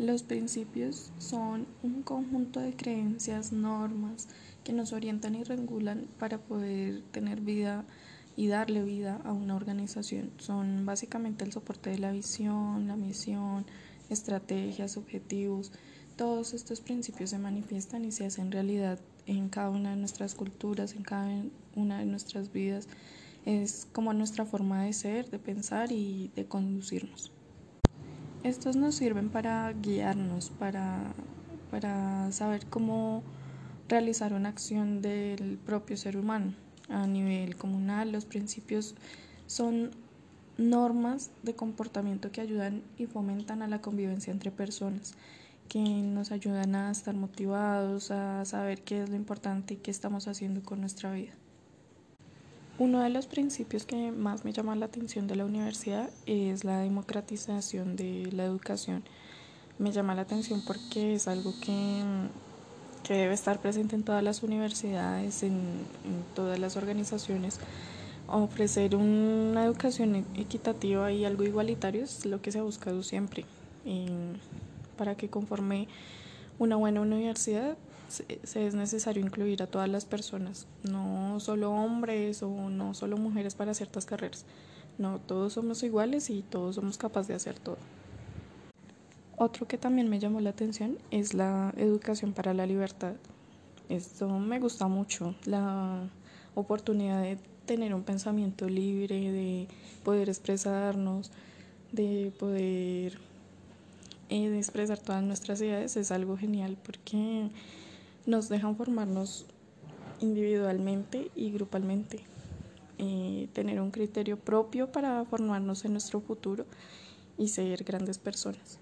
Los principios son un conjunto de creencias, normas que nos orientan y regulan para poder tener vida y darle vida a una organización. Son básicamente el soporte de la visión, la misión, estrategias, objetivos. Todos estos principios se manifiestan y se hacen realidad en cada una de nuestras culturas, en cada una de nuestras vidas. Es como nuestra forma de ser, de pensar y de conducirnos. Estos nos sirven para guiarnos, para, para saber cómo realizar una acción del propio ser humano a nivel comunal. Los principios son normas de comportamiento que ayudan y fomentan a la convivencia entre personas, que nos ayudan a estar motivados, a saber qué es lo importante y qué estamos haciendo con nuestra vida. Uno de los principios que más me llama la atención de la universidad es la democratización de la educación. Me llama la atención porque es algo que, que debe estar presente en todas las universidades, en, todas las organizaciones. Ofrecer una educación equitativa y algo igualitario es lo que se ha buscado siempre. Para que conforme una buena universidad se, es necesario incluir a todas las personas, no solo hombres o no solo mujeres para ciertas carreras. No, todos somos iguales y todos somos capaces de hacer todo. Otro que también me llamó la atención es la educación para la libertad. Esto me gusta mucho, la oportunidad de tener un pensamiento libre, de poder expresarnos, de poder eh, expresar todas nuestras ideas es algo genial porque nos dejan formarnos individualmente y grupalmente, eh, tener un criterio propio para formarnos en nuestro futuro y ser grandes personas.